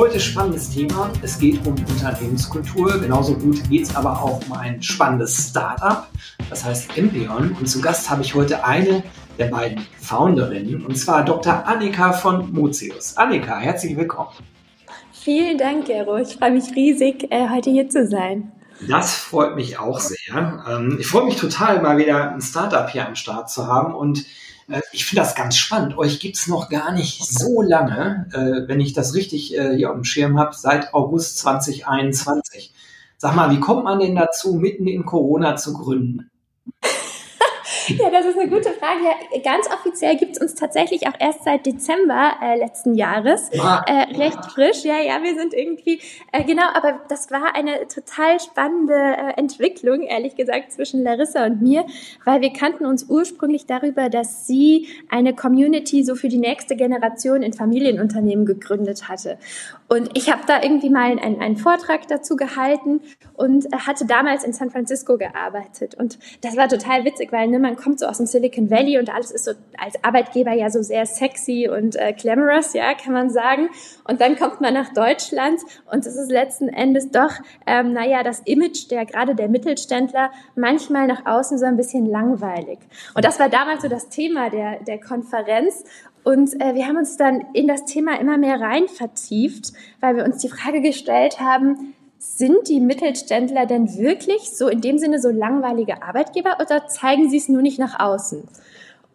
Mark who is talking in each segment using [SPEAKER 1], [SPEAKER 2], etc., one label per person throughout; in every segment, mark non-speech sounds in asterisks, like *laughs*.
[SPEAKER 1] Heute spannendes Thema. Es geht um Unternehmenskultur. Genauso gut geht es aber auch um ein spannendes Startup. Das heißt Empion. Und zu Gast habe ich heute eine der beiden Founderinnen, und zwar Dr. Annika von Mozius. Annika, herzlich willkommen.
[SPEAKER 2] Vielen Dank, Gero. Ich freue mich riesig, äh, heute hier zu sein.
[SPEAKER 1] Das freut mich auch sehr. Ähm, ich freue mich total, mal wieder ein Startup hier am Start zu haben und ich finde das ganz spannend. Euch gibt es noch gar nicht so lange, äh, wenn ich das richtig äh, hier auf dem Schirm habe, seit August 2021. Sag mal, wie kommt man denn dazu, mitten in Corona zu gründen?
[SPEAKER 2] Ja, das ist eine gute Frage. Ja, ganz offiziell gibt es uns tatsächlich auch erst seit Dezember äh, letzten Jahres. Ah. Äh, recht frisch. Ja, ja, wir sind irgendwie, äh, genau, aber das war eine total spannende äh, Entwicklung, ehrlich gesagt, zwischen Larissa und mir, weil wir kannten uns ursprünglich darüber, dass sie eine Community so für die nächste Generation in Familienunternehmen gegründet hatte. Und ich habe da irgendwie mal einen, einen Vortrag dazu gehalten und hatte damals in San Francisco gearbeitet. Und das war total witzig, weil ne, man kommt so aus dem Silicon Valley und alles ist so als Arbeitgeber ja so sehr sexy und äh, glamorous, ja, kann man sagen. Und dann kommt man nach Deutschland und es ist letzten Endes doch, ähm, naja, das Image der gerade der Mittelständler manchmal nach außen so ein bisschen langweilig. Und das war damals so das Thema der, der Konferenz. Und äh, wir haben uns dann in das Thema immer mehr rein vertieft, weil wir uns die Frage gestellt haben, sind die Mittelständler denn wirklich so in dem Sinne so langweilige Arbeitgeber oder zeigen sie es nur nicht nach außen?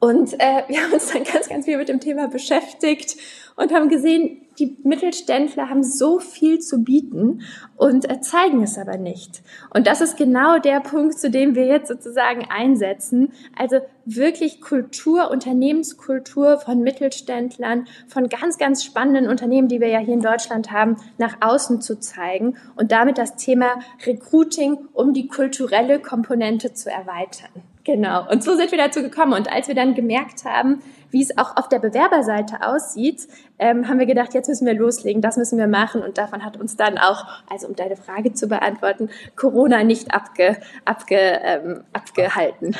[SPEAKER 2] Und äh, *laughs* wir haben uns dann ganz, ganz viel mit dem Thema beschäftigt und haben gesehen, die Mittelständler haben so viel zu bieten und äh, zeigen es aber nicht. Und das ist genau der Punkt, zu dem wir jetzt sozusagen einsetzen. Also wirklich Kultur, Unternehmenskultur von Mittelständlern, von ganz, ganz spannenden Unternehmen, die wir ja hier in Deutschland haben, nach außen zu zeigen und damit das Thema Recruiting um die kulturelle Komponente zu erweitern. Genau. Und so sind wir dazu gekommen. Und als wir dann gemerkt haben, wie es auch auf der Bewerberseite aussieht, ähm, haben wir gedacht, jetzt müssen wir loslegen, das müssen wir machen. Und davon hat uns dann auch, also um deine Frage zu beantworten, Corona nicht abge, abge, ähm, abgehalten.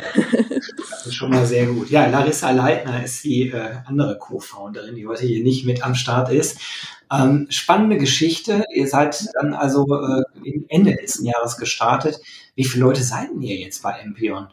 [SPEAKER 1] Das ist schon mal sehr gut. Ja, Larissa Leitner ist die äh, andere Co-Founderin, die heute hier nicht mit am Start ist. Ähm, spannende Geschichte. Ihr seid dann also äh, Ende letzten Jahres gestartet. Wie viele Leute seid ihr jetzt bei Empion?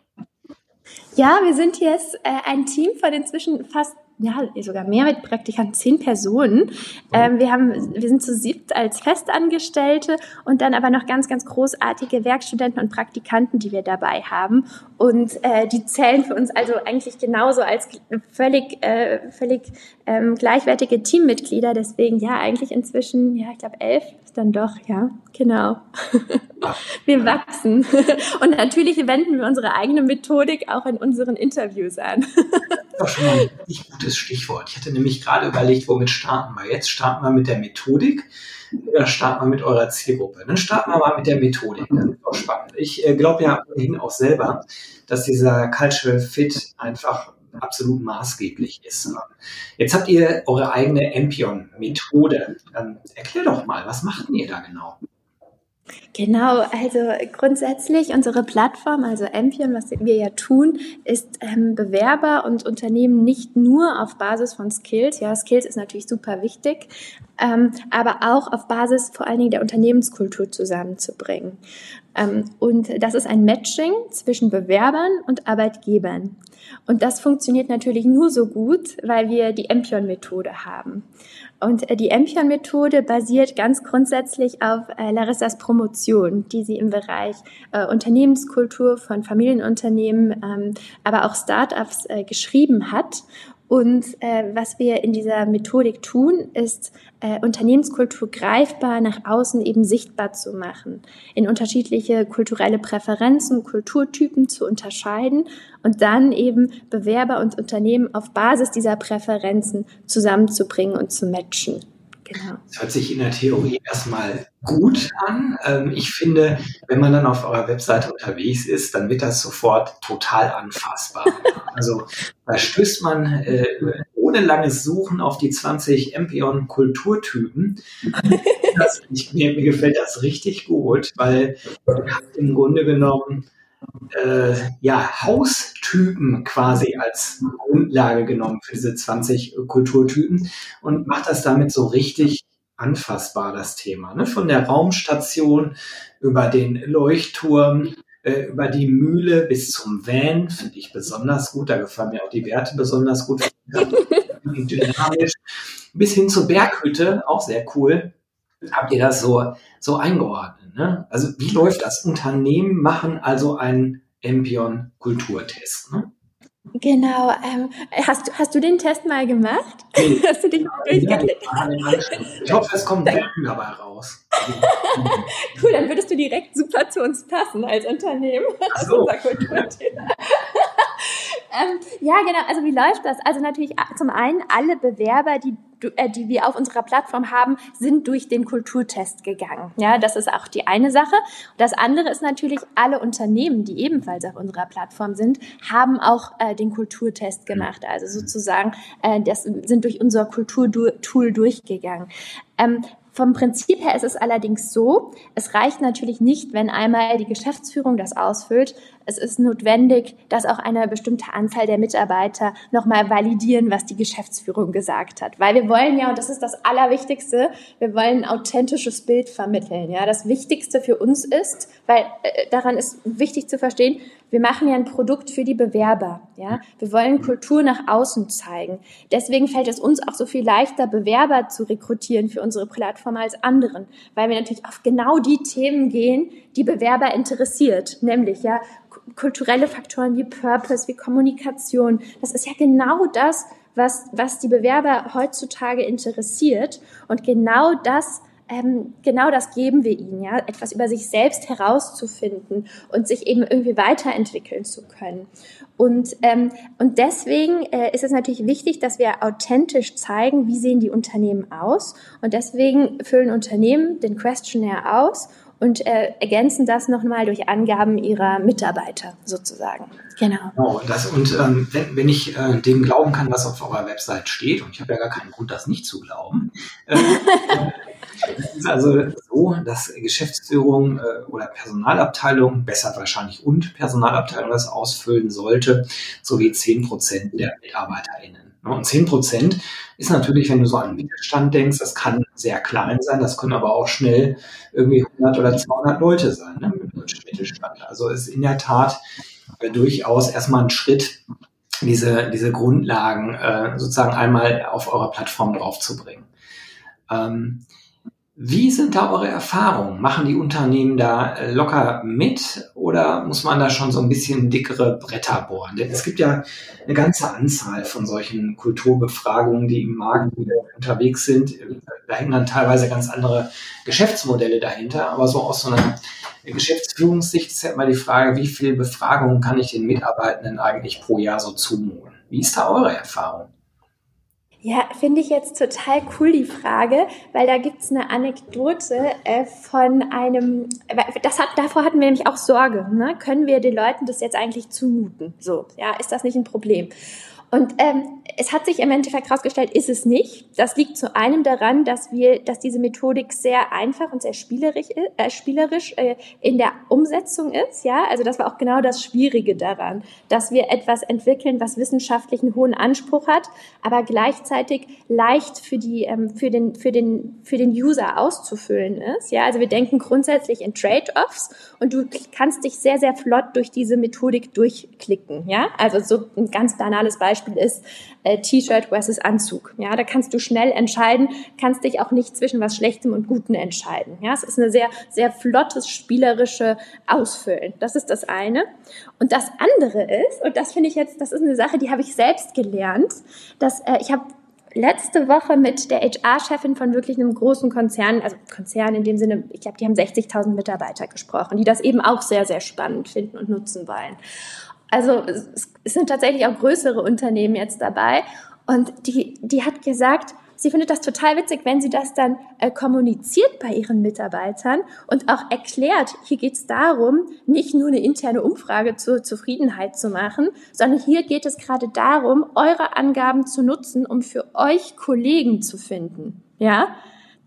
[SPEAKER 2] Ja, wir sind jetzt äh, ein Team von inzwischen fast ja, sogar mehr mit Praktikanten, zehn Personen. Ähm, wir haben, wir sind zu siebt als Festangestellte und dann aber noch ganz, ganz großartige Werkstudenten und Praktikanten, die wir dabei haben. Und äh, die zählen für uns also eigentlich genauso als völlig, äh, völlig ähm, gleichwertige Teammitglieder. Deswegen ja, eigentlich inzwischen, ja, ich glaube elf ist dann doch, ja, genau. *laughs* wir wachsen. *laughs* Und natürlich wenden wir unsere eigene Methodik auch in unseren Interviews an. *laughs*
[SPEAKER 1] Ist schon mal ein richtig gutes Stichwort. Ich hatte nämlich gerade überlegt, womit starten wir. Jetzt starten wir mit der Methodik oder starten wir mit eurer Zielgruppe? Dann starten wir mal mit der Methodik. Das ist auch spannend. Ich äh, glaube ja ohnehin auch selber, dass dieser Cultural Fit einfach absolut maßgeblich ist. Jetzt habt ihr eure eigene Empion-Methode. Ähm, erklär doch mal, was macht ihr da genau?
[SPEAKER 2] Genau, also grundsätzlich unsere Plattform, also Ampion, was wir ja tun, ist ähm, Bewerber und Unternehmen nicht nur auf Basis von Skills, ja, Skills ist natürlich super wichtig, ähm, aber auch auf Basis vor allen Dingen der Unternehmenskultur zusammenzubringen. Ähm, und das ist ein Matching zwischen Bewerbern und Arbeitgebern. Und das funktioniert natürlich nur so gut, weil wir die Empion-Methode haben. Und äh, die Empion-Methode basiert ganz grundsätzlich auf äh, Larissas Promotion, die sie im Bereich äh, Unternehmenskultur von Familienunternehmen, ähm, aber auch Startups geschrieben hat und äh, was wir in dieser Methodik tun, ist äh, Unternehmenskultur greifbar nach außen eben sichtbar zu machen, in unterschiedliche kulturelle Präferenzen, Kulturtypen zu unterscheiden und dann eben Bewerber und Unternehmen auf Basis dieser Präferenzen zusammenzubringen und zu matchen.
[SPEAKER 1] Genau. Das hört sich in der Theorie erstmal gut an. Ähm, ich finde, wenn man dann auf eurer Webseite unterwegs ist, dann wird das sofort total anfassbar. *laughs* Also da stößt man äh, ohne langes Suchen auf die 20 Empion Kulturtypen. *laughs* Das, ich, mir, mir gefällt das richtig gut, weil im Grunde genommen äh, ja, Haustypen quasi als Grundlage genommen für diese 20 Kulturtypen und macht das damit so richtig anfassbar, das Thema. Ne? Von der Raumstation über den Leuchtturm, äh, über die Mühle bis zum Van, finde ich besonders gut. Da gefallen mir auch die Werte besonders gut. *laughs* Dynamisch. Bis hin zur Berghütte, auch sehr cool. Habt ihr das so, so eingeordnet? Ne? Also wie läuft das? Unternehmen machen also einen Empion-Kulturtest. Ne?
[SPEAKER 2] Genau. Ähm, hast, du, hast du den Test mal gemacht? Nee. *laughs* Hast du dich mal durchgeklickt?
[SPEAKER 1] ich hoffe, es kommt Werbung dabei raus. *laughs*
[SPEAKER 2] cool, dann würdest du direkt super zu uns passen als Unternehmen. *laughs* So. unser Kulturthema. ähm, ja, genau. Also wie läuft das? Also natürlich zum einen alle Bewerber, die äh, die wir auf unserer Plattform haben, sind durch den Kulturtest gegangen. Ja, das ist auch die eine Sache. Das andere ist natürlich, alle Unternehmen, die ebenfalls auf unserer Plattform sind, haben auch äh, den Kulturtest gemacht. Also sozusagen, äh, das sind durch unser Kulturtool durchgegangen. Ähm, vom Prinzip her ist es allerdings so, es reicht natürlich nicht, wenn einmal die Geschäftsführung das ausfüllt. Es ist notwendig, dass auch eine bestimmte Anzahl der Mitarbeiter nochmal validieren, was die Geschäftsführung gesagt hat. Weil wir wollen ja, und das ist das Allerwichtigste, wir wollen ein authentisches Bild vermitteln. Ja, das Wichtigste für uns ist, weil äh, daran ist wichtig zu verstehen, wir machen ja ein Produkt für die Bewerber. Ja, wir wollen Kultur nach außen zeigen. Deswegen fällt es uns auch so viel leichter, Bewerber zu rekrutieren für unsere Plattform als anderen, weil wir natürlich auf genau die Themen gehen, die Bewerber interessiert, nämlich ja kulturelle Faktoren wie Purpose, wie Kommunikation. Das ist ja genau das, was, was die Bewerber heutzutage interessiert. Und genau das ähm, genau das geben wir ihnen, ja, etwas über sich selbst herauszufinden und sich eben irgendwie weiterentwickeln zu können. Und, ähm, und deswegen äh, ist es natürlich wichtig, dass wir authentisch zeigen, wie sehen die Unternehmen aus. Und deswegen füllen Unternehmen den Questionnaire aus und äh, ergänzen das nochmal durch Angaben ihrer Mitarbeiter sozusagen. Genau.
[SPEAKER 1] genau das, und ähm, wenn, wenn ich äh, dem glauben kann, was auf eurer Website steht, und ich habe ja gar keinen Grund, das nicht zu glauben, äh, *laughs* es ist also so, dass Geschäftsführung äh, oder Personalabteilung, besser wahrscheinlich und Personalabteilung das ausfüllen sollte, sowie zehn Prozent der MitarbeiterInnen. Ne? Und 10 Prozent ist natürlich, wenn du so an Mittelstand denkst, das kann sehr klein sein, das können aber auch schnell irgendwie 100 oder 200 Leute sein, ne, mit Mittelstand. Also ist in der Tat äh, durchaus erstmal ein Schritt, diese, diese Grundlagen äh, sozusagen einmal auf eurer Plattform draufzubringen. Ähm, wie sind da eure Erfahrungen? Machen die Unternehmen da äh, locker mit oder muss man da schon so ein bisschen dickere Bretter bohren? Denn es gibt ja eine ganze Anzahl von solchen Kulturbefragungen, die im Markt unterwegs sind. Da hängen dann teilweise ganz andere Geschäftsmodelle dahinter. Aber so aus so einer Geschäftsführungssicht ist ja immer die Frage, wie viele Befragungen kann ich den Mitarbeitenden eigentlich pro Jahr so zumuten? Wie ist da eure Erfahrung?
[SPEAKER 2] Ja, finde ich jetzt total cool die Frage, weil da gibt's eine Anekdote äh, von einem, das hat, davor hatten wir nämlich auch Sorge, ne? können wir den Leuten das jetzt eigentlich zumuten? So, ja, ist das nicht ein Problem? Und ähm, es hat sich im Endeffekt herausgestellt, ist es nicht. Das liegt zu einem daran, dass wir, dass diese Methodik sehr einfach und sehr spielerisch, äh, spielerisch äh, in der Umsetzung ist. Ja, also das war auch genau das Schwierige daran, dass wir etwas entwickeln, was wissenschaftlich einen hohen Anspruch hat, aber gleichzeitig leicht für die, ähm, für den, für den, für den User auszufüllen ist. Ja, also wir denken grundsätzlich in Trade-offs und du kannst dich sehr, sehr flott durch diese Methodik durchklicken. Ja, also so ein ganz banales Beispiel Beispiel ist äh, T-Shirt versus Anzug. Ja, da kannst du schnell entscheiden, kannst dich auch nicht zwischen was Schlechtem und Gutem entscheiden. Ja, es ist eine sehr, sehr flottes, spielerische Ausfüllen. Das ist das eine. Und das andere ist, und das finde ich jetzt, das ist eine Sache, die habe ich selbst gelernt, dass äh, ich habe letzte Woche mit der HR-Chefin von wirklich einem großen Konzern, also Konzern in dem Sinne, ich glaube, die haben 60.000 Mitarbeiter gesprochen, die das eben auch sehr, sehr spannend finden und nutzen wollen. Also es sind tatsächlich auch größere Unternehmen jetzt dabei. Und die, die hat gesagt, sie findet das total witzig, wenn sie das dann äh, kommuniziert bei ihren Mitarbeitern und auch erklärt, hier geht es darum, nicht nur eine interne Umfrage zur Zufriedenheit zu machen, sondern hier geht es gerade darum, eure Angaben zu nutzen, um für euch Kollegen zu finden. Ja,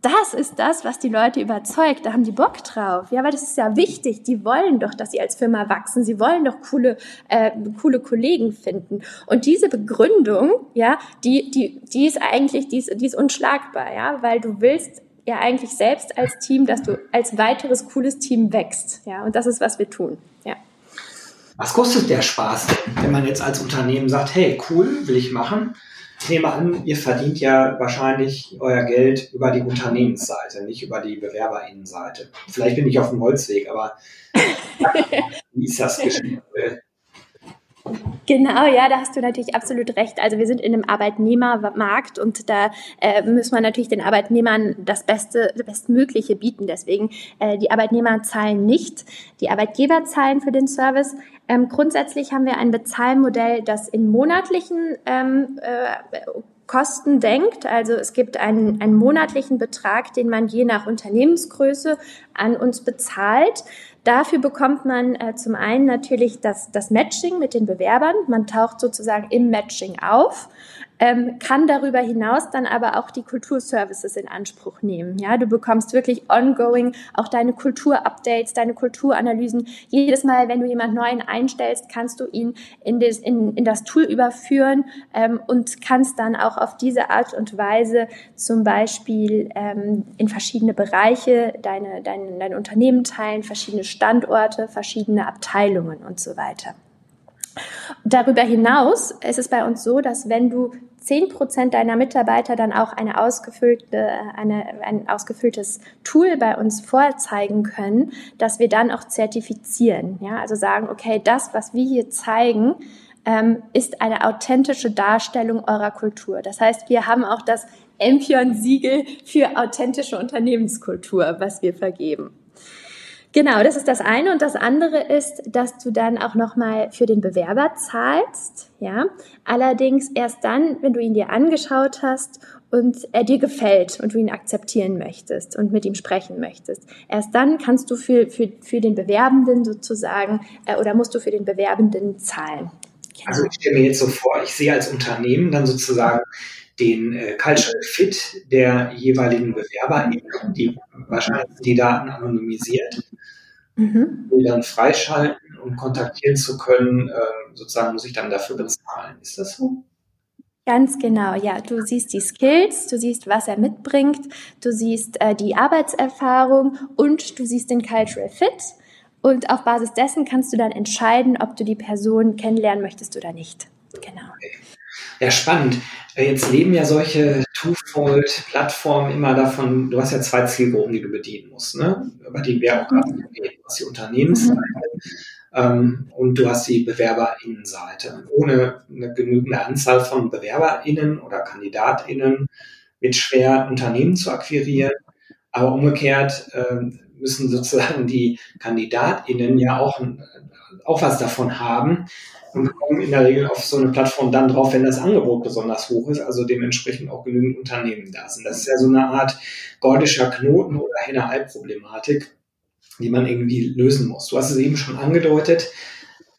[SPEAKER 2] das ist das, was die Leute überzeugt. Da haben die Bock drauf. Ja, weil das ist ja wichtig. Die wollen doch, dass sie als Firma wachsen. Sie wollen doch coole, äh, coole Kollegen finden. Und diese Begründung, ja, die, die, die ist eigentlich, die ist, die ist unschlagbar, ja, weil du willst ja eigentlich selbst als Team, dass du als weiteres cooles Team wächst. Ja, und das ist, was wir tun. Ja.
[SPEAKER 1] Was kostet der Spaß wenn man jetzt als Unternehmen sagt, hey, cool, will ich machen? Ich nehme an, ihr verdient ja wahrscheinlich euer Geld über die Unternehmensseite, nicht über die Bewerberinnenseite. Vielleicht bin ich auf dem Holzweg, aber *laughs* wie ist das geschehen? *laughs*
[SPEAKER 2] Genau, ja, da hast du natürlich absolut recht. Also wir sind in einem Arbeitnehmermarkt und da äh, muss man natürlich den Arbeitnehmern das Beste, das Bestmögliche bieten. Deswegen äh, die Arbeitnehmer zahlen nicht, die Arbeitgeber zahlen für den Service. Ähm, grundsätzlich haben wir ein Bezahlmodell, das in monatlichen ähm, äh, Kosten denkt. Also es gibt einen, einen monatlichen Betrag, den man je nach Unternehmensgröße an uns bezahlt. Dafür bekommt man äh, zum einen natürlich das, das Matching mit den Bewerbern. Man taucht sozusagen im Matching auf ähm, kann darüber hinaus dann aber auch die Kulturservices in Anspruch nehmen. Ja, du bekommst wirklich ongoing auch deine Kulturupdates, deine Kulturanalysen. Jedes Mal, wenn du jemand Neuen einstellst, kannst du ihn in das, in, in das Tool überführen ähm, und kannst dann auch auf diese Art und Weise zum Beispiel ähm, in verschiedene Bereiche deine, dein, dein Unternehmen teilen, verschiedene Standorte, verschiedene Abteilungen und so weiter. Darüber hinaus ist es bei uns so, dass wenn du zehn Prozent deiner Mitarbeiter dann auch eine ausgefüllte, eine, ein ausgefülltes Tool bei uns vorzeigen können, dass wir dann auch zertifizieren. Ja, also sagen, okay, das, was wir hier zeigen, ähm, ist eine authentische Darstellung eurer Kultur. Das heißt, wir haben auch das Empion-Siegel für authentische Unternehmenskultur, was wir vergeben. Genau, das ist das eine. Und das andere ist, dass du dann auch nochmal für den Bewerber zahlst. Ja, allerdings erst dann, wenn du ihn dir angeschaut hast und er dir gefällt und du ihn akzeptieren möchtest und mit ihm sprechen möchtest. Erst dann kannst du für, für, für den Bewerbenden sozusagen äh, oder musst du für den Bewerbenden zahlen.
[SPEAKER 1] Genau. Also ich stelle mir jetzt so vor, ich sehe als Unternehmen dann sozusagen den äh, Cultural Fit der jeweiligen Bewerber, die wahrscheinlich die Daten anonymisiert mhm. die dann freischalten, um kontaktieren zu können, äh, sozusagen muss ich dann dafür bezahlen. Ist das so?
[SPEAKER 2] Ganz genau, ja. Du siehst die Skills, du siehst, was er mitbringt, du siehst äh, die Arbeitserfahrung und du siehst den Cultural Fit. Und auf Basis dessen kannst du dann entscheiden, ob du die Person kennenlernen möchtest oder nicht. Genau. Okay.
[SPEAKER 1] Ja, spannend. Jetzt leben ja solche Twofold-Plattformen immer davon, du hast ja zwei Zielgruppen, die du bedienen musst, ne? über die wir auch gerade reden. Hast die Unternehmensseite ähm, und du hast die BewerberInnenseite. Ohne eine genügende Anzahl von BewerberInnen oder KandidatInnen wird schwer, Unternehmen zu akquirieren. Aber umgekehrt äh, müssen sozusagen die KandidatInnen ja auch, auch was davon haben, und kommen in der Regel auf so eine Plattform dann drauf, wenn das Angebot besonders hoch ist, also dementsprechend auch genügend Unternehmen da sind. Das ist ja so eine Art gordischer Knoten oder Henne-Ei-Problematik, die man irgendwie lösen muss. Du hast es eben schon angedeutet,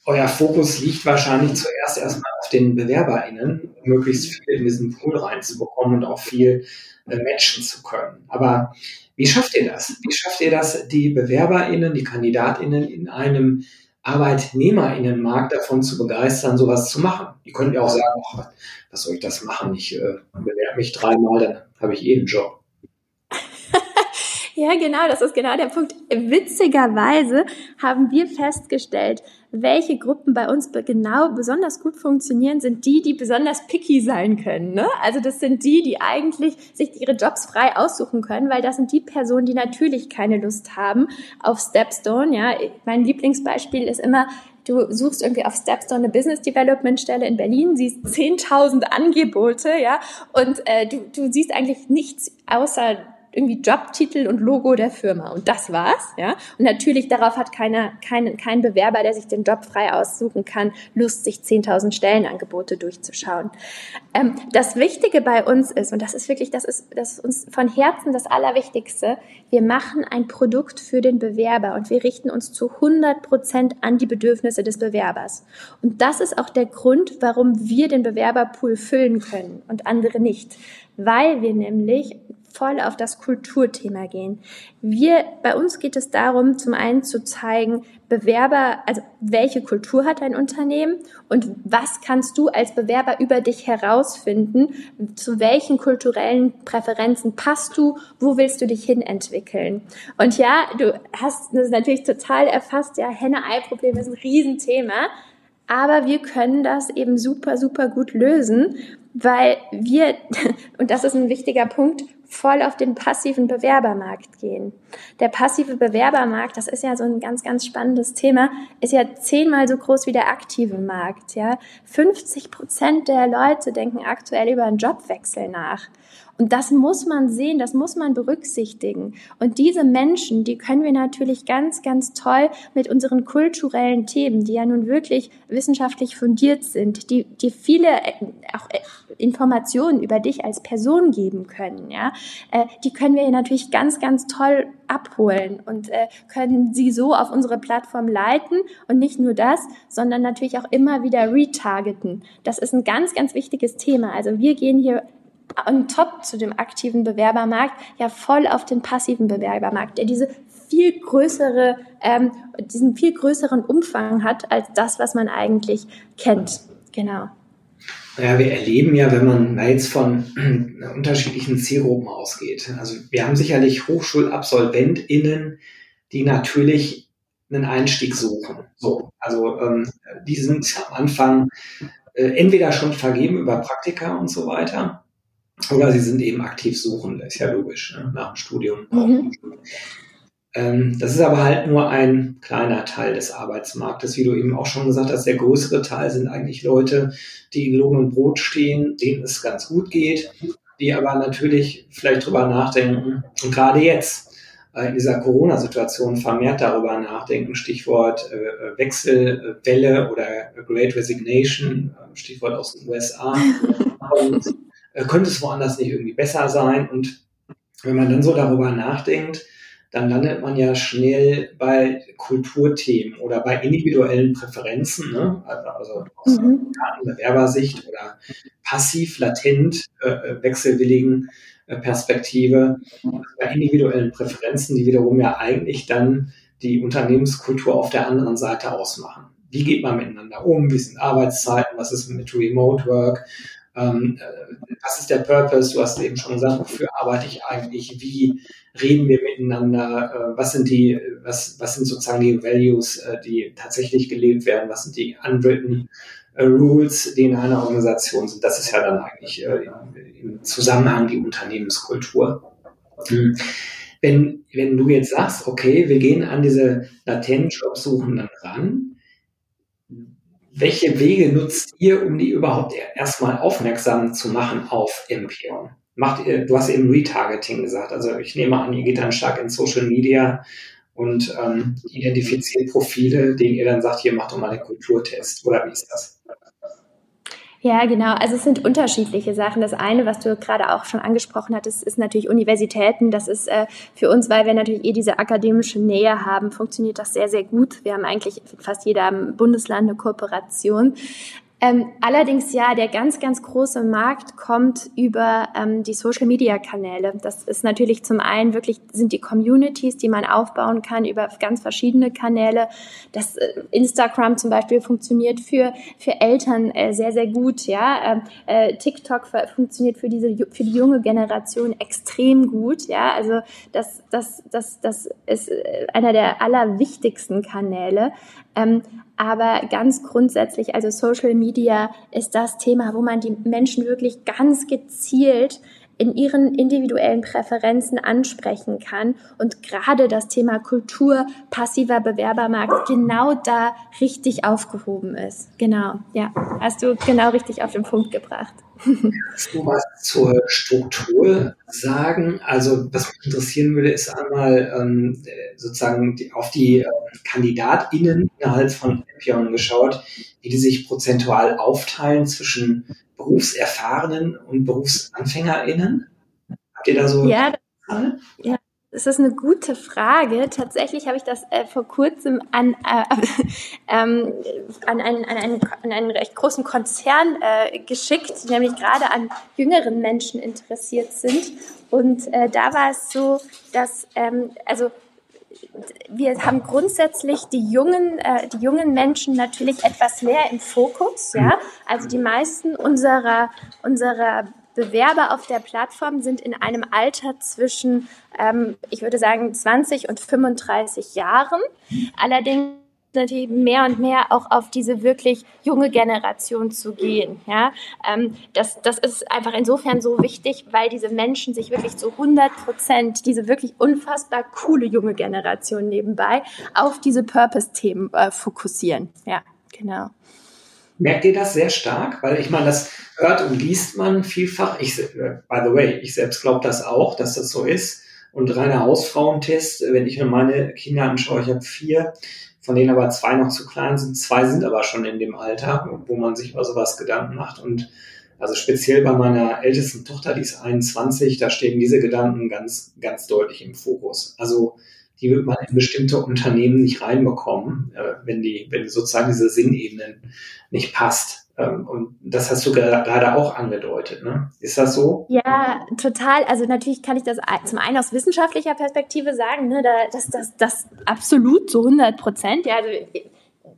[SPEAKER 1] euer Fokus liegt wahrscheinlich zuerst erstmal auf den BewerberInnen, möglichst viel in diesen Pool reinzubekommen und auch viel äh, matchen zu können. Aber wie schafft ihr das? Wie schafft ihr das, die BewerberInnen, die KandidatInnen in einem ArbeitnehmerInnenmarkt davon zu begeistern, sowas zu machen. Die können ja auch sagen, ach, was soll ich das machen? Ich äh, bewerbe mich dreimal, dann habe ich eh einen Job.
[SPEAKER 2] Ja, genau, das ist genau der Punkt. Witzigerweise haben wir festgestellt, welche Gruppen bei uns genau besonders gut funktionieren, sind die, die besonders picky sein können. Ne? Also das sind die, die eigentlich sich ihre Jobs frei aussuchen können, weil das sind die Personen, die natürlich keine Lust haben auf Stepstone. Ja, mein Lieblingsbeispiel ist immer, du suchst irgendwie auf Stepstone eine Business Development Stelle in Berlin, siehst 10.000 Angebote, ja, und äh, du, du siehst eigentlich nichts außer irgendwie Jobtitel und Logo der Firma und das war's, ja. Und natürlich darauf hat keiner, kein, kein Bewerber, der sich den Job frei aussuchen kann, Lust, sich 10.000 Stellenangebote durchzuschauen. Ähm, das Wichtige bei uns ist, und das ist wirklich, das ist, das ist uns von Herzen das Allerwichtigste, wir machen ein Produkt für den Bewerber und wir richten uns zu 100 Prozent an die Bedürfnisse des Bewerbers. Und das ist auch der Grund, warum wir den Bewerberpool füllen können und andere nicht. Weil wir nämlich voll auf das Kulturthema gehen. Wir, bei uns geht es darum, zum einen zu zeigen, Bewerber, also welche Kultur hat ein Unternehmen und was kannst du als Bewerber über dich herausfinden, zu welchen kulturellen Präferenzen passt du, wo willst du dich hin entwickeln. Und ja, du hast das natürlich total erfasst, ja, Henne-Ei-Problem ist ein Riesenthema, aber wir können das eben super, super gut lösen, weil wir, *laughs* und das ist ein wichtiger Punkt, voll auf den passiven Bewerbermarkt gehen. Der passive Bewerbermarkt, das ist ja so ein ganz, ganz spannendes Thema, ist ja zehnmal so groß wie der aktive Markt. Ja, 50 Prozent der Leute denken aktuell über einen Jobwechsel nach. Und das muss man sehen, das muss man berücksichtigen. Und diese Menschen, die können wir natürlich ganz, ganz toll mit unseren kulturellen Themen, die ja nun wirklich wissenschaftlich fundiert sind, die, die viele äh, auch äh, Informationen über dich als Person geben können, ja, äh, die können wir natürlich ganz, ganz toll abholen und können sie so auf unsere Plattform leiten und nicht nur das, sondern natürlich auch immer wieder retargeten. Das ist ein ganz, ganz wichtiges Thema. Also wir gehen hier on top zu dem aktiven Bewerbermarkt ja voll auf den passiven Bewerbermarkt, der diese viel größere, ähm, diesen viel größeren Umfang hat als das, was man eigentlich kennt. Genau.
[SPEAKER 1] Ja, wir erleben ja, wenn man jetzt von *clears throat* unterschiedlichen Zielgruppen ausgeht. Also wir haben sicherlich HochschulabsolventInnen, die natürlich einen Einstieg suchen. So, also ähm, die sind am Anfang äh, entweder schon vergeben über Praktika und so weiter oder sie sind eben aktiv suchen, ist ja logisch, ne? nach dem Studium. Mhm. Ähm, das ist aber halt nur ein kleiner Teil des Arbeitsmarktes, wie du eben auch schon gesagt hast. Der größere Teil sind eigentlich Leute, die in Lohn und Brot stehen, denen es ganz gut geht, die aber natürlich vielleicht drüber nachdenken und gerade jetzt äh, in dieser Corona-Situation vermehrt darüber nachdenken, Stichwort äh, Wechselwelle oder Great Resignation, äh, Stichwort aus den USA. *laughs* Und äh, könnte es woanders nicht irgendwie besser sein? Und wenn man dann so darüber nachdenkt, dann landet man ja schnell bei Kulturthemen oder bei individuellen Präferenzen, ne? also aus mhm. Bewerbersicht oder passiv, latent, äh, äh, wechselwilligen äh, Perspektive, also bei individuellen Präferenzen, die wiederum ja eigentlich dann die Unternehmenskultur auf der anderen Seite ausmachen. Wie geht man miteinander um? Wie sind Arbeitszeiten? Was ist mit Remote Work? Ähm, äh, was ist der Purpose? Du hast eben schon gesagt, wofür arbeite ich eigentlich? Wie reden wir miteinander? Äh, was sind die, was, was sind sozusagen die Values, äh, die tatsächlich gelebt werden? Was sind die unwritten Rules, die in einer Organisation sind? Das ist ja dann eigentlich im Zusammenhang die Unternehmenskultur. Mhm. Wenn, wenn du jetzt sagst, okay, wir gehen an diese latenten Jobsuchenden ran, welche Wege nutzt ihr, um die überhaupt erstmal aufmerksam zu machen auf Empion? Macht ihr, du hast eben Retargeting gesagt, also ich nehme an, ihr geht dann stark in Social Media und ähm, identifiziert Profile, denen ihr dann sagt, hier macht doch mal den Kulturtest oder wie ist das?
[SPEAKER 2] Ja, genau. Also es sind unterschiedliche Sachen. Das eine, was du gerade auch schon angesprochen hattest, ist natürlich Universitäten. Das ist äh, für uns, weil wir natürlich eh diese akademische Nähe haben, funktioniert das sehr, sehr gut. Wir haben eigentlich fast jeder Bundesland eine Kooperation. Ähm, allerdings ja, der ganz, ganz große Markt kommt über ähm, die Social-Media-Kanäle. Das ist natürlich zum einen wirklich sind die Communities, die man aufbauen kann über ganz verschiedene Kanäle. Das äh, Instagram zum Beispiel funktioniert für für Eltern äh, sehr, sehr gut. Ja, ähm, äh, TikTok funktioniert für diese für die junge Generation extrem gut. Ja, also das das das das ist äh, einer der allerwichtigsten Kanäle. Ähm, aber ganz grundsätzlich, also Social Media ist das Thema, wo man die Menschen wirklich ganz gezielt in ihren individuellen Präferenzen ansprechen kann und gerade das Thema Kultur, passiver Bewerbermarkt genau da richtig aufgehoben ist. Genau, ja, hast du genau richtig auf den Punkt gebracht.
[SPEAKER 1] Kannst du was zur Struktur sagen? Also, was mich interessieren würde, ist einmal ähm, sozusagen die, auf die äh, KandidatInnen innerhalb von Empion geschaut, wie die sich prozentual aufteilen zwischen berufserfahrenen und BerufsanfängerInnen? Habt ihr da so
[SPEAKER 2] ja, ja, das ist eine gute Frage. Tatsächlich habe ich das äh, vor kurzem an, äh, *laughs* ähm, an, einen, an, einen, an einen recht großen Konzern äh, geschickt, die nämlich gerade an jüngeren Menschen interessiert sind. Und äh, da war es so, dass, ähm, also wir haben grundsätzlich die jungen, äh, die jungen Menschen natürlich etwas mehr im Fokus. Ja? Also die meisten unserer, unserer Bewerber auf der Plattform sind in einem Alter zwischen, ähm, ich würde sagen, 20 und 35 Jahren. Allerdings natürlich mehr und mehr auch auf diese wirklich junge Generation zu gehen. Ja, ähm, das, das ist einfach insofern so wichtig, weil diese Menschen sich wirklich zu 100 Prozent, diese wirklich unfassbar coole junge Generation nebenbei, auf diese Purpose-Themen äh, fokussieren. Ja, genau.
[SPEAKER 1] Merkt ihr das sehr stark? Weil ich meine, das hört und liest man vielfach. Ich, äh, by the way, ich selbst glaube das auch, dass das so ist. Und reiner Hausfrauentest, wenn ich mir meine Kinder anschaue, ich habe vier, von denen aber zwei noch zu klein sind. Zwei sind aber schon in dem Alter, wo man sich über sowas Gedanken macht. Und also speziell bei meiner ältesten Tochter, die ist 21, da stehen diese Gedanken ganz, ganz deutlich im Fokus. Also die wird man in bestimmte Unternehmen nicht reinbekommen, äh, wenn die, wenn sozusagen diese Sinnebenen nicht passt. Ähm, und das hast du gerade auch angedeutet, ne? Ist das so?
[SPEAKER 2] Ja, total. Also natürlich kann ich das zum einen aus wissenschaftlicher Perspektive sagen, ne, dass das, das absolut zu 100 Prozent. Ja, also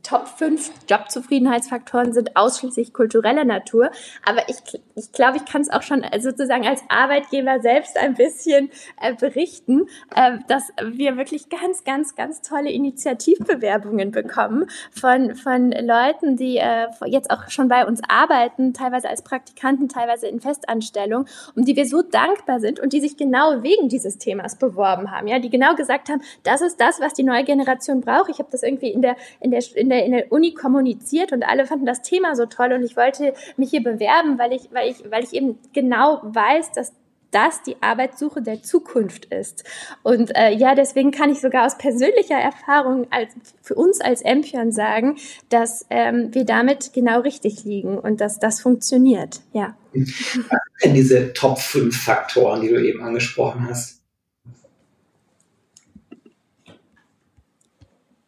[SPEAKER 2] Top 5 Jobzufriedenheitsfaktoren sind ausschließlich kultureller Natur. Aber ich, ich glaube, ich kann es auch schon sozusagen als Arbeitgeber selbst ein bisschen äh, berichten, äh, dass wir wirklich ganz, ganz, ganz tolle Initiativbewerbungen bekommen von, von Leuten, die äh, jetzt auch schon bei uns arbeiten, teilweise als Praktikanten, teilweise in Festanstellung, um die wir so dankbar sind und die sich genau wegen dieses Themas beworben haben. Ja, die genau gesagt haben, das ist das, was die neue Generation braucht. Ich habe das irgendwie in der, in der, in der, in der Uni kommuniziert und alle fanden das Thema so toll und ich wollte mich hier bewerben, weil ich, weil ich, weil ich eben genau weiß, dass das die Arbeitssuche der Zukunft ist. Und äh, ja, deswegen kann ich sogar aus persönlicher Erfahrung als, für uns als Empion sagen, dass ähm, wir damit genau richtig liegen und dass das funktioniert. Ja. *laughs*
[SPEAKER 1] Denn diese Top 5 Faktoren, die du eben angesprochen hast?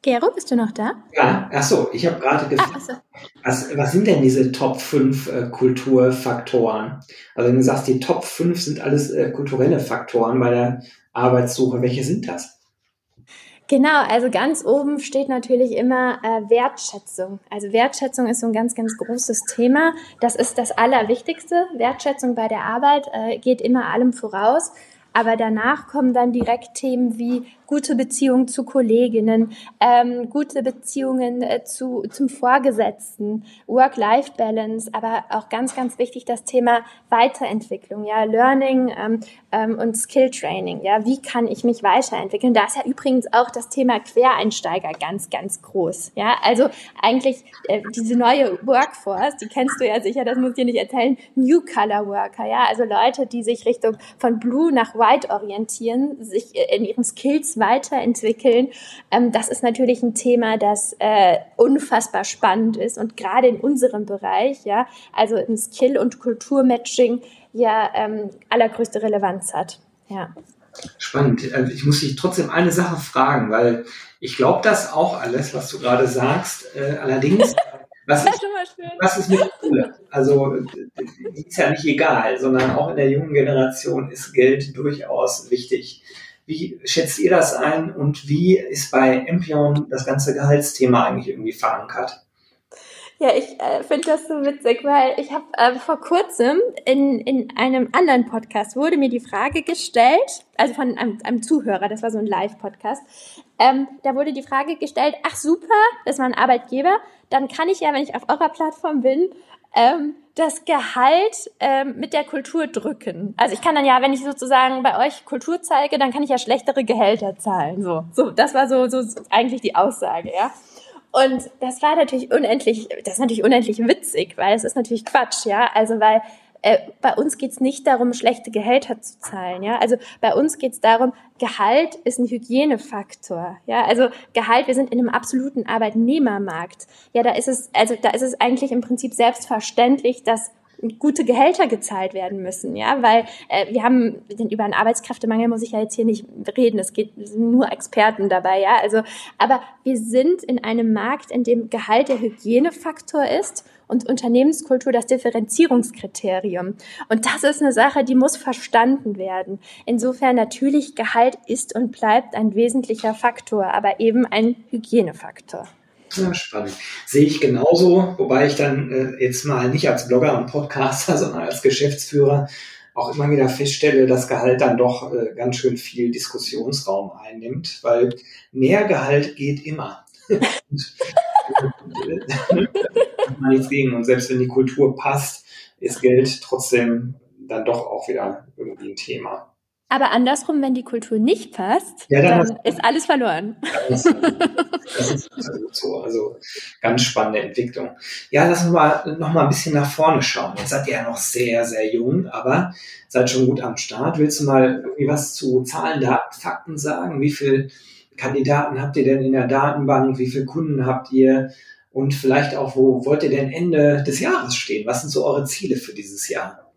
[SPEAKER 2] Gero, bist du noch da?
[SPEAKER 1] Ja, ach so, ich habe gerade gefragt, ah, so. was, was sind denn diese Top 5 äh, Kulturfaktoren? Also wenn du sagst, die Top 5 sind alles äh, kulturelle Faktoren bei der Arbeitssuche, welche sind das?
[SPEAKER 2] Genau, also ganz oben steht natürlich immer äh, Wertschätzung. Also Wertschätzung ist so ein ganz, ganz großes Thema. Das ist das Allerwichtigste. Wertschätzung bei der Arbeit äh, geht immer allem voraus. Aber danach kommen dann direkt Themen wie gute Beziehungen zu Kolleginnen, ähm, gute Beziehungen äh, zu, zum Vorgesetzten, Work-Life-Balance, aber auch ganz, ganz wichtig das Thema Weiterentwicklung, ja, Learning ähm, ähm, und Skill-Training, ja, wie kann ich mich weiterentwickeln? Da ist ja übrigens auch das Thema Quereinsteiger ganz, ganz groß, ja, also eigentlich äh, diese neue Workforce, die kennst du ja sicher, das muss ich dir nicht erzählen, New Color Worker, ja, also Leute, die sich Richtung von Blue nach White orientieren, sich äh, in ihren Skills weiterentwickeln. Ähm, das ist natürlich ein Thema, das äh, unfassbar spannend ist und gerade in unserem Bereich, ja, also ein Skill- und Kulturmatching ja ähm, allergrößte Relevanz hat. Ja.
[SPEAKER 1] Spannend. Also ich muss dich trotzdem eine Sache fragen, weil ich glaube das auch alles, was du gerade sagst. Äh, allerdings, *laughs* was ist, was ist mit Schule? Also ist ja nicht egal, sondern auch in der jungen Generation ist Geld durchaus wichtig. Wie schätzt ihr das ein und wie ist bei Empion das ganze Gehaltsthema eigentlich irgendwie verankert?
[SPEAKER 2] Ja, ich äh, finde das so witzig, weil ich habe äh, vor kurzem in, in einem anderen Podcast wurde mir die Frage gestellt, also von einem, einem Zuhörer, das war so ein Live-Podcast, ähm, da wurde die Frage gestellt, ach super, das war ein Arbeitgeber, dann kann ich ja, wenn ich auf eurer Plattform bin, ähm, das Gehalt ähm, mit der Kultur drücken. Also ich kann dann ja, wenn ich sozusagen bei euch Kultur zeige, dann kann ich ja schlechtere Gehälter zahlen. So, so das war so, so eigentlich die Aussage, ja. Und das war natürlich unendlich, das ist natürlich unendlich witzig, weil es ist natürlich Quatsch, ja. Also weil äh, bei uns geht's nicht darum, schlechte Gehälter zu zahlen, ja. Also bei uns geht's darum, Gehalt ist ein Hygienefaktor, ja. Also Gehalt, wir sind in einem absoluten Arbeitnehmermarkt. Ja, da ist es, also da ist es eigentlich im Prinzip selbstverständlich, dass gute Gehälter gezahlt werden müssen, ja, weil äh, wir haben denn über einen Arbeitskräftemangel muss ich ja jetzt hier nicht reden, es geht nur Experten dabei, ja, also aber wir sind in einem Markt, in dem Gehalt der Hygienefaktor ist und Unternehmenskultur das Differenzierungskriterium. Und das ist eine Sache, die muss verstanden werden. Insofern natürlich Gehalt ist und bleibt ein wesentlicher Faktor, aber eben ein Hygienefaktor.
[SPEAKER 1] Ja, spannend. Sehe ich genauso, wobei ich dann äh, jetzt mal nicht als Blogger und Podcaster, *laughs* sondern als Geschäftsführer auch immer wieder feststelle, dass Gehalt dann doch äh, ganz schön viel Diskussionsraum einnimmt, weil mehr Gehalt geht immer. *laughs* und, äh, und selbst wenn die Kultur passt, ist Geld trotzdem dann doch auch wieder irgendwie ein Thema.
[SPEAKER 2] Aber andersrum, wenn die Kultur nicht passt, ja, dann, dann ist alles verloren. Das,
[SPEAKER 1] das ist so. Also ganz spannende Entwicklung. Ja, lass uns mal noch mal ein bisschen nach vorne schauen. Jetzt seid ihr ja noch sehr, sehr jung, aber seid schon gut am Start. Willst du mal irgendwie was zu Zahlen, Daten, Fakten sagen? Wie viele Kandidaten habt ihr denn in der Datenbank? Wie viele Kunden habt ihr? Und vielleicht auch, wo wollt ihr denn Ende des Jahres stehen? Was sind so eure Ziele für dieses Jahr?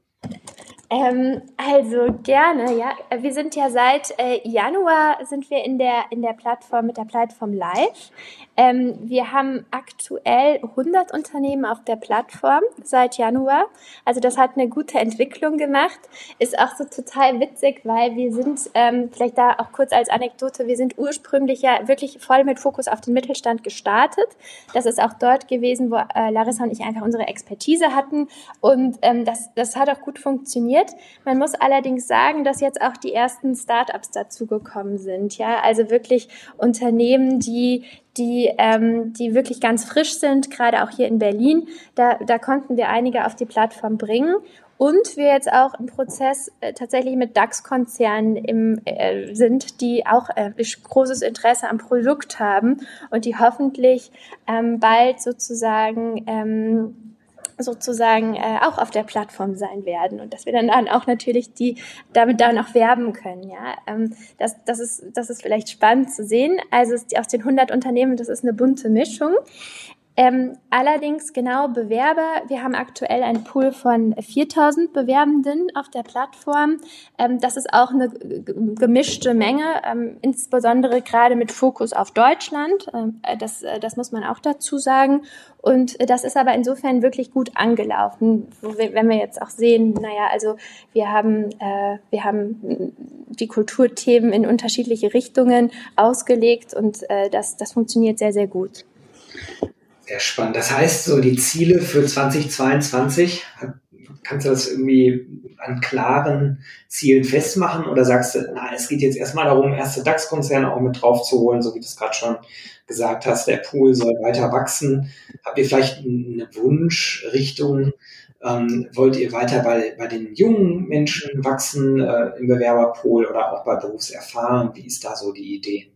[SPEAKER 2] Ähm, also gerne, ja. Wir sind ja seit äh, Januar sind wir in der in der Plattform mit der Plattform Live. Ähm, wir haben aktuell 100 Unternehmen auf der Plattform seit Januar. Also das hat eine gute Entwicklung gemacht. Ist auch so total witzig, weil wir sind ähm, vielleicht da auch kurz als Anekdote. Wir sind ursprünglich ja wirklich voll mit Fokus auf den Mittelstand gestartet. Das ist auch dort gewesen, wo äh, Larissa und ich einfach unsere Expertise hatten und ähm, das das hat auch gut funktioniert funktioniert. Man muss allerdings sagen, dass jetzt auch die ersten Startups dazugekommen sind. Ja, also wirklich Unternehmen, die die, ähm, die wirklich ganz frisch sind, gerade auch hier in Berlin. Da, da konnten wir einige auf die Plattform bringen. Und wir jetzt auch im Prozess äh, tatsächlich mit DAX-Konzernen äh, sind, die auch äh, großes Interesse am Produkt haben und die hoffentlich ähm, bald sozusagen ähm, sozusagen äh, auch auf der Plattform sein werden und dass wir dann, dann auch natürlich die damit dann auch werben können. Ja, ähm, das, das ist das ist vielleicht spannend zu sehen. Also aus den 100 Unternehmen, das ist eine bunte Mischung. Ähm, allerdings genau Bewerber. Wir haben aktuell einen Pool von 4000 Bewerbenden auf der Plattform. Ähm, das ist auch eine gemischte Menge, ähm, insbesondere gerade mit Fokus auf Deutschland. Ähm, äh, das, äh, das muss man auch dazu sagen. Und äh, das ist aber insofern wirklich gut angelaufen, wir, wenn wir jetzt auch sehen, naja, also wir haben, äh, wir haben die Kulturthemen in unterschiedliche Richtungen ausgelegt und äh, das, das funktioniert sehr, sehr gut.
[SPEAKER 1] Sehr spannend. Das heißt, so die Ziele für 2022, kannst du das irgendwie an klaren Zielen festmachen oder sagst du, na, es geht jetzt erstmal darum, erste DAX-Konzerne auch mit drauf zu holen, so wie du es gerade schon gesagt hast, der Pool soll weiter wachsen. Habt ihr vielleicht eine Wunschrichtung? Ähm, wollt ihr weiter bei, bei den jungen Menschen wachsen äh, im Bewerberpool oder auch bei Berufserfahren? Wie ist da so die Idee?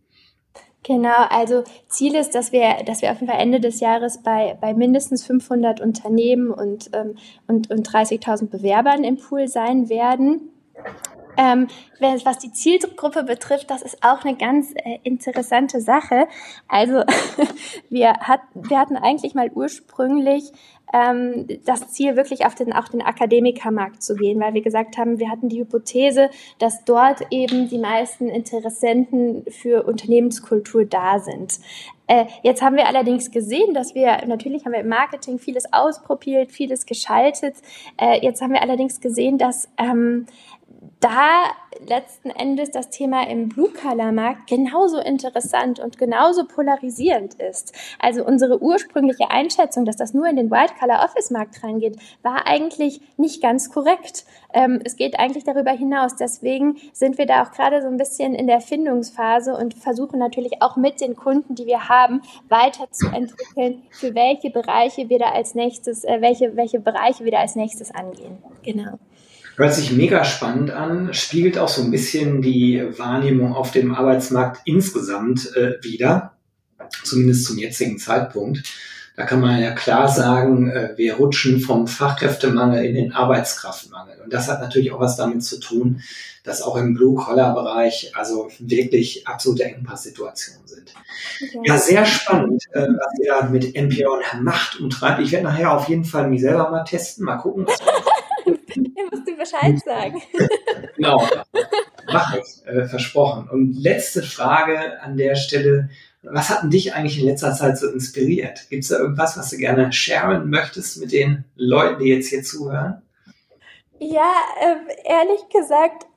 [SPEAKER 2] Genau, also Ziel ist, dass wir, dass wir auf jeden Fall Ende des Jahres bei, bei mindestens 500 Unternehmen und, ähm, und, und 30.000 Bewerbern im Pool sein werden. Ähm, was die Zielgruppe betrifft, das ist auch eine ganz äh, interessante Sache. Also *laughs* wir, hat, wir hatten eigentlich mal ursprünglich ähm, das Ziel, wirklich auf den, auch den Akademikermarkt zu gehen, weil wir gesagt haben, wir hatten die Hypothese, dass dort eben die meisten Interessenten für Unternehmenskultur da sind. Äh, jetzt haben wir allerdings gesehen, dass wir, natürlich haben wir im Marketing vieles ausprobiert, vieles geschaltet. Äh, jetzt haben wir allerdings gesehen, dass ähm, da letzten Endes das Thema im Blue-Color-Markt genauso interessant und genauso polarisierend ist. Also unsere ursprüngliche Einschätzung, dass das nur in den White-Color-Office-Markt reingeht, war eigentlich nicht ganz korrekt. Ähm, es geht eigentlich darüber hinaus. Deswegen sind wir da auch gerade so ein bisschen in der Findungsphase und versuchen natürlich auch mit den Kunden, die wir haben, weiterzuentwickeln, für welche Bereiche wir da als nächstes, äh, welche, welche Bereiche wir da als nächstes angehen. Genau.
[SPEAKER 1] Hört sich mega spannend an, spiegelt auch so ein bisschen die Wahrnehmung auf dem Arbeitsmarkt insgesamt äh, wieder, zumindest zum jetzigen Zeitpunkt. Da kann man ja klar sagen, äh, wir rutschen vom Fachkräftemangel in den Arbeitskraftmangel. Und das hat natürlich auch was damit zu tun, dass auch im Blue-Collar-Bereich also wirklich absolute Engpasssituationen sind. Okay. Ja, sehr spannend, äh, was ihr da mit MPO macht und treibt. Ich werde nachher auf jeden Fall mich selber mal testen, mal gucken, was *laughs*
[SPEAKER 2] Ihr musst du Bescheid sagen.
[SPEAKER 1] genau, mach ich, äh, versprochen. Und letzte Frage an der Stelle. Was hat denn dich eigentlich in letzter Zeit so inspiriert? Gibt es da irgendwas, was du gerne sharen möchtest mit den Leuten, die jetzt hier zuhören?
[SPEAKER 2] Ja, äh, ehrlich gesagt,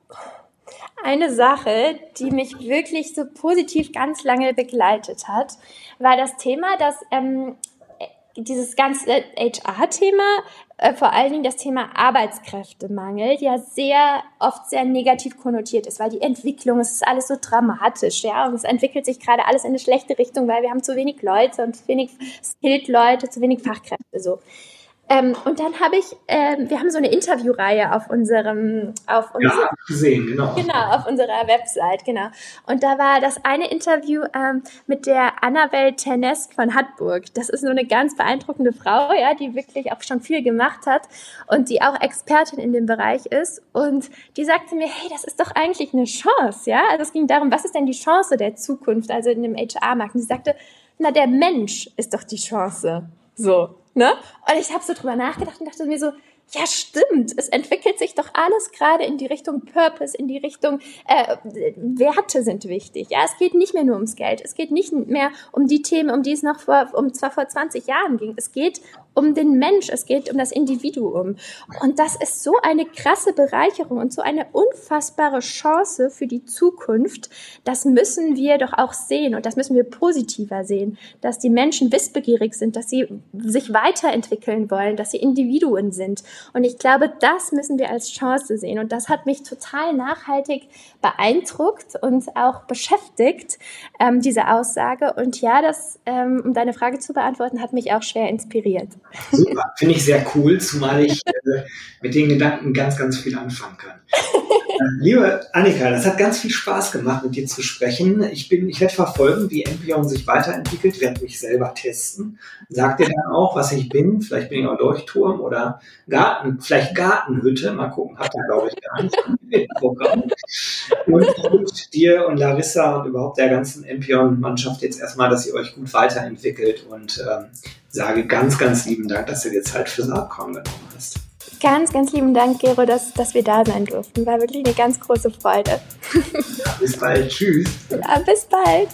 [SPEAKER 2] eine Sache, die mich wirklich so positiv ganz lange begleitet hat, war das Thema, dass ähm, dieses ganze HR-Thema, äh, vor allen Dingen das Thema Arbeitskräftemangel, ja sehr oft sehr negativ konnotiert ist, weil die Entwicklung, es ist alles so dramatisch, ja, und es entwickelt sich gerade alles in eine schlechte Richtung, weil wir haben zu wenig Leute und zu wenig Skilled-Leute, zu wenig Fachkräfte, so. Ähm, und dann habe ich, ähm, wir haben so eine Interviewreihe auf unserem, auf
[SPEAKER 1] unserem, ja, gesehen, genau.
[SPEAKER 2] Genau, auf unserer Website, genau. Und da war das eine Interview ähm, mit der Annabelle Ternest von Hattburg. Das ist nur eine ganz beeindruckende Frau, ja, die wirklich auch schon viel gemacht hat und die auch Expertin in dem Bereich ist. Und die sagte mir, hey, das ist doch eigentlich eine Chance, ja. Also es ging darum, was ist denn die Chance der Zukunft, also in dem HR-Markt. Und sie sagte, na, der Mensch ist doch die Chance. So. Ne? Und ich habe so drüber nachgedacht und dachte mir so, ja, stimmt. Es entwickelt sich doch alles gerade in die Richtung Purpose, in die Richtung äh, Werte sind wichtig. Ja, es geht nicht mehr nur ums Geld. Es geht nicht mehr um die Themen, um die es noch vor, um zwar vor 20 Jahren ging. Es geht um den Mensch, es geht um das Individuum. Und das ist so eine krasse Bereicherung und so eine unfassbare Chance für die Zukunft. Das müssen wir doch auch sehen und das müssen wir positiver sehen, dass die Menschen wissbegierig sind, dass sie sich weiterentwickeln wollen, dass sie Individuen sind. Und ich glaube, das müssen wir als Chance sehen. Und das hat mich total nachhaltig beeindruckt und auch beschäftigt, ähm, diese Aussage. Und ja, das, ähm, um deine Frage zu beantworten, hat mich auch schwer inspiriert.
[SPEAKER 1] Super, finde ich sehr cool, zumal ich äh, mit den Gedanken ganz, ganz viel anfangen kann. Liebe Annika, das hat ganz viel Spaß gemacht, mit dir zu sprechen. Ich ich werde verfolgen, wie Empion sich weiterentwickelt, werde mich selber testen. Sag dir dann auch, was ich bin. Vielleicht bin ich auch Leuchtturm oder Garten, vielleicht Gartenhütte. Mal gucken, hat er, glaube ich, gar nicht Programm. Und, und dir und Larissa und überhaupt der ganzen Empion-Mannschaft jetzt erstmal, dass ihr euch gut weiterentwickelt und ähm, sage ganz, ganz lieben Dank, dass du dir Zeit für Saatkorn genommen hast.
[SPEAKER 2] Ganz, ganz lieben Dank, Gero, dass, dass wir da sein durften. War wirklich eine ganz große Freude.
[SPEAKER 1] Ja, bis bald. Tschüss.
[SPEAKER 2] Ja, bis bald.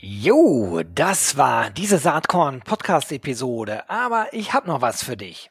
[SPEAKER 3] Jo, das war diese Saatkorn-Podcast-Episode. Aber ich habe noch was für dich.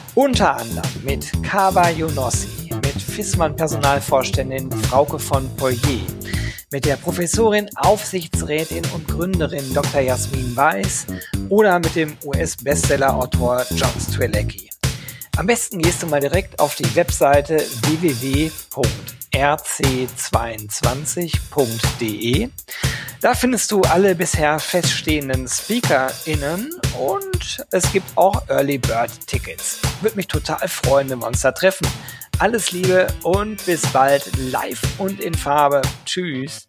[SPEAKER 3] Unter anderem mit Kaba Yonossi, mit Fissmann Personalvorständin Frauke von Poirier, mit der Professorin, Aufsichtsrätin und Gründerin Dr. Jasmin Weiß oder mit dem US-Bestseller-Autor John Strelecki. Am besten gehst du mal direkt auf die Webseite www.rc22.de. Da findest du alle bisher feststehenden SpeakerInnen und es gibt auch Early Bird Tickets. Würde mich total freuen, wenn wir uns da treffen. Alles Liebe und bis bald live und in Farbe. Tschüss.